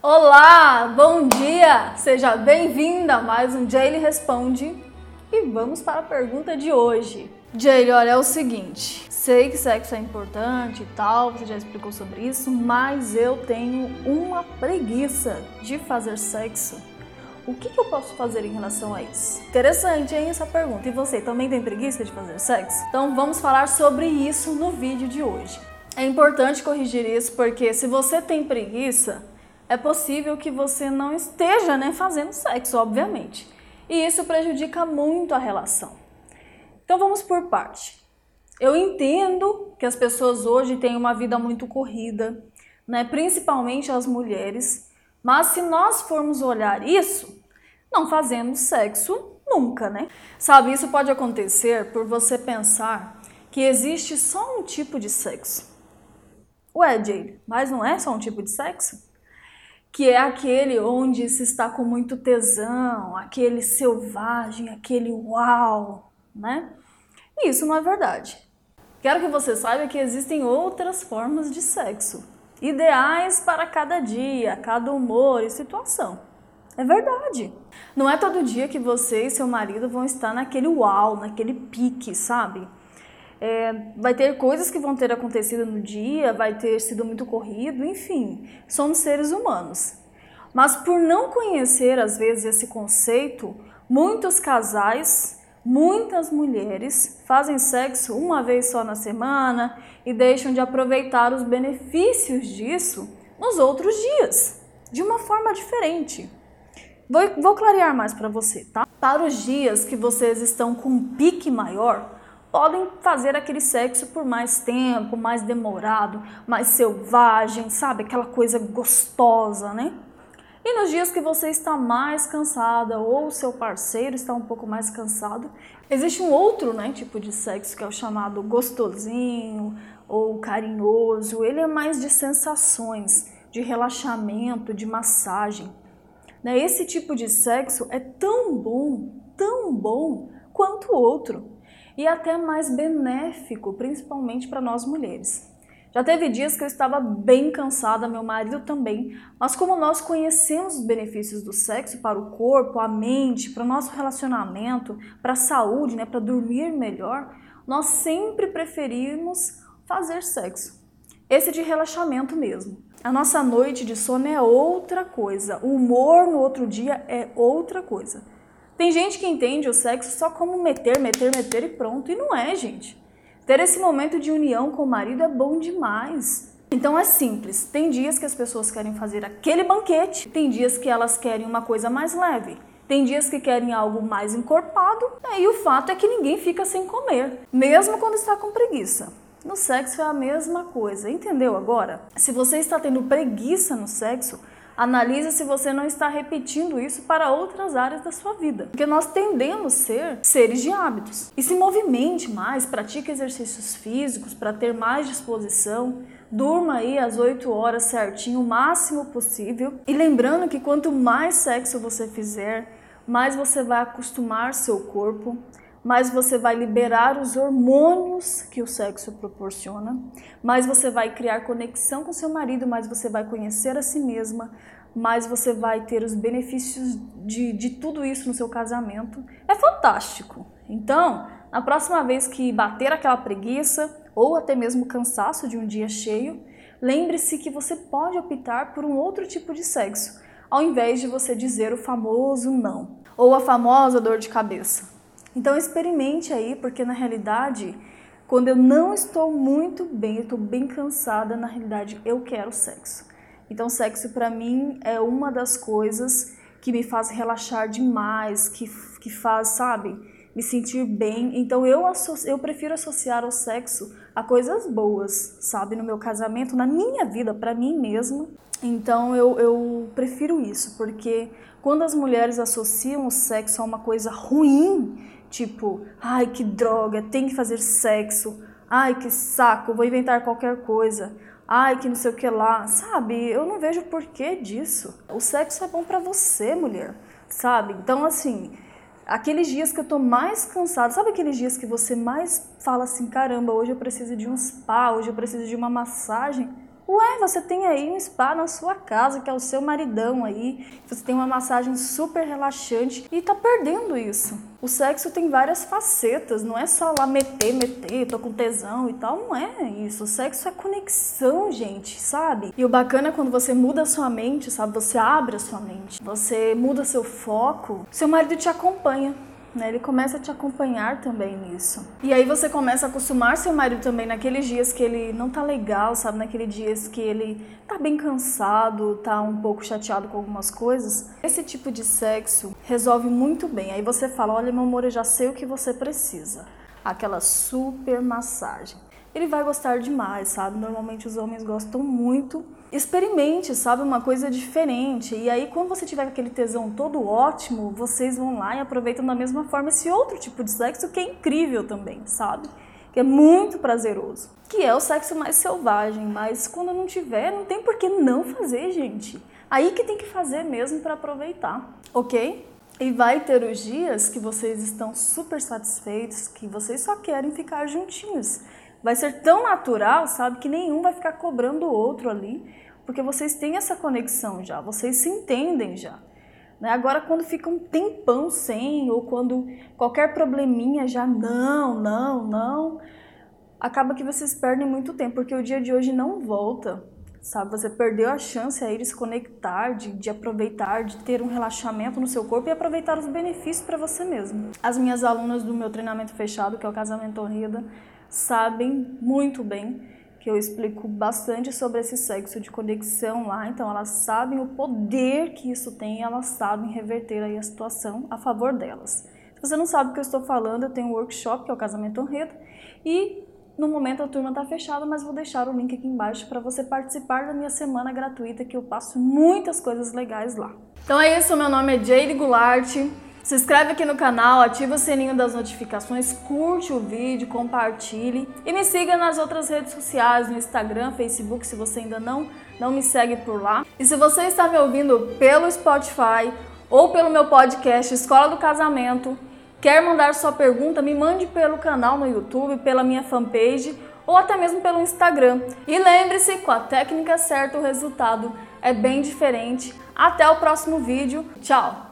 Olá, bom dia! Seja bem-vinda a mais um Jaylee Responde e vamos para a pergunta de hoje. Jaylee, olha, é o seguinte, sei que sexo é importante e tal, você já explicou sobre isso, mas eu tenho uma preguiça de fazer sexo. O que, que eu posso fazer em relação a isso? Interessante, hein, essa pergunta. E você também tem preguiça de fazer sexo? Então vamos falar sobre isso no vídeo de hoje. É importante corrigir isso porque se você tem preguiça, é possível que você não esteja né, fazendo sexo, obviamente. E isso prejudica muito a relação. Então vamos por parte. Eu entendo que as pessoas hoje têm uma vida muito corrida, né? principalmente as mulheres, mas se nós formos olhar isso, não fazemos sexo nunca, né? Sabe, isso pode acontecer por você pensar que existe só um tipo de sexo. Ué, Jade, mas não é só um tipo de sexo? Que é aquele onde se está com muito tesão, aquele selvagem, aquele uau, né? E isso não é verdade. Quero que você saiba que existem outras formas de sexo, ideais para cada dia, cada humor e situação. É verdade. Não é todo dia que você e seu marido vão estar naquele uau, naquele pique, sabe? É, vai ter coisas que vão ter acontecido no dia, vai ter sido muito corrido, enfim, somos seres humanos. Mas por não conhecer às vezes esse conceito, muitos casais Muitas mulheres fazem sexo uma vez só na semana e deixam de aproveitar os benefícios disso nos outros dias, de uma forma diferente. Vou, vou clarear mais para você, tá? Para os dias que vocês estão com um pique maior, podem fazer aquele sexo por mais tempo, mais demorado, mais selvagem, sabe? Aquela coisa gostosa, né? E nos dias que você está mais cansada ou seu parceiro está um pouco mais cansado, existe um outro né, tipo de sexo que é o chamado gostosinho ou carinhoso. Ele é mais de sensações, de relaxamento, de massagem. Né? Esse tipo de sexo é tão bom, tão bom quanto o outro e até mais benéfico, principalmente para nós mulheres. Já teve dias que eu estava bem cansada, meu marido também, mas como nós conhecemos os benefícios do sexo para o corpo, a mente, para o nosso relacionamento, para a saúde, né, para dormir melhor, nós sempre preferimos fazer sexo. Esse de relaxamento mesmo. A nossa noite de sono é outra coisa, o humor no outro dia é outra coisa. Tem gente que entende o sexo só como meter, meter, meter e pronto, e não é, gente. Ter esse momento de união com o marido é bom demais. Então é simples. Tem dias que as pessoas querem fazer aquele banquete, tem dias que elas querem uma coisa mais leve. Tem dias que querem algo mais encorpado, e o fato é que ninguém fica sem comer, mesmo quando está com preguiça. No sexo é a mesma coisa, entendeu agora? Se você está tendo preguiça no sexo, Analise se você não está repetindo isso para outras áreas da sua vida. Porque nós tendemos a ser seres de hábitos. E se movimente mais, pratique exercícios físicos para ter mais disposição, durma aí às 8 horas certinho, o máximo possível. E lembrando que quanto mais sexo você fizer, mais você vai acostumar seu corpo, mais você vai liberar os hormônios que o sexo proporciona, mais você vai criar conexão com seu marido, mais você vai conhecer a si mesma, mais você vai ter os benefícios de, de tudo isso no seu casamento. É fantástico. Então, na próxima vez que bater aquela preguiça ou até mesmo cansaço de um dia cheio, lembre-se que você pode optar por um outro tipo de sexo, ao invés de você dizer o famoso não ou a famosa dor de cabeça. Então experimente aí, porque na realidade, quando eu não estou muito bem, eu estou bem cansada, na realidade eu quero sexo. Então sexo para mim é uma das coisas que me faz relaxar demais, que, que faz, sabe, me sentir bem. Então eu, eu prefiro associar o sexo a coisas boas, sabe, no meu casamento, na minha vida, para mim mesma. Então eu, eu prefiro isso, porque quando as mulheres associam o sexo a uma coisa ruim, Tipo, ai que droga, tem que fazer sexo. Ai que saco, vou inventar qualquer coisa. Ai que não sei o que lá. Sabe? Eu não vejo porquê disso. O sexo é bom para você, mulher. Sabe? Então, assim, aqueles dias que eu tô mais cansada, sabe aqueles dias que você mais fala assim: caramba, hoje eu preciso de um spa, hoje eu preciso de uma massagem? Ué, você tem aí um spa na sua casa, que é o seu maridão aí, você tem uma massagem super relaxante e tá perdendo isso. O sexo tem várias facetas, não é só lá meter, meter, tô com tesão e tal, não é isso. O sexo é conexão, gente, sabe? E o bacana é quando você muda a sua mente, sabe? Você abre a sua mente, você muda seu foco, seu marido te acompanha né? Ele começa a te acompanhar também nisso. E aí você começa a acostumar seu marido também naqueles dias que ele não tá legal, sabe? Naqueles dias que ele tá bem cansado, tá um pouco chateado com algumas coisas. Esse tipo de sexo resolve muito bem. Aí você fala: "Olha, meu amor, eu já sei o que você precisa". Aquela super massagem ele vai gostar demais, sabe? Normalmente os homens gostam muito. Experimente, sabe? Uma coisa diferente. E aí, quando você tiver aquele tesão todo ótimo, vocês vão lá e aproveitam da mesma forma esse outro tipo de sexo que é incrível também, sabe? Que é muito prazeroso. Que é o sexo mais selvagem. Mas quando não tiver, não tem por que não fazer, gente. Aí que tem que fazer mesmo para aproveitar, ok? E vai ter os dias que vocês estão super satisfeitos, que vocês só querem ficar juntinhos vai ser tão natural, sabe, que nenhum vai ficar cobrando o outro ali, porque vocês têm essa conexão já, vocês se entendem já. Né? Agora, quando fica um tempão sem, ou quando qualquer probleminha já não, não, não, acaba que vocês perdem muito tempo, porque o dia de hoje não volta, sabe? Você perdeu a chance aí de se conectar, de, de aproveitar, de ter um relaxamento no seu corpo e aproveitar os benefícios para você mesmo. As minhas alunas do meu treinamento fechado, que é o Casamento Horrida, sabem muito bem que eu explico bastante sobre esse sexo de conexão lá, então elas sabem o poder que isso tem elas sabem reverter aí a situação a favor delas. Se você não sabe o que eu estou falando, eu tenho um workshop que é o Casamento Honredo e no momento a turma está fechada, mas vou deixar o link aqui embaixo para você participar da minha semana gratuita que eu passo muitas coisas legais lá. Então é isso, meu nome é Jade Goulart. Se inscreve aqui no canal, ativa o sininho das notificações, curte o vídeo, compartilhe e me siga nas outras redes sociais, no Instagram, Facebook, se você ainda não, não me segue por lá. E se você está me ouvindo pelo Spotify ou pelo meu podcast Escola do Casamento, quer mandar sua pergunta, me mande pelo canal no YouTube, pela minha fanpage ou até mesmo pelo Instagram. E lembre-se, com a técnica certa o resultado é bem diferente. Até o próximo vídeo. Tchau!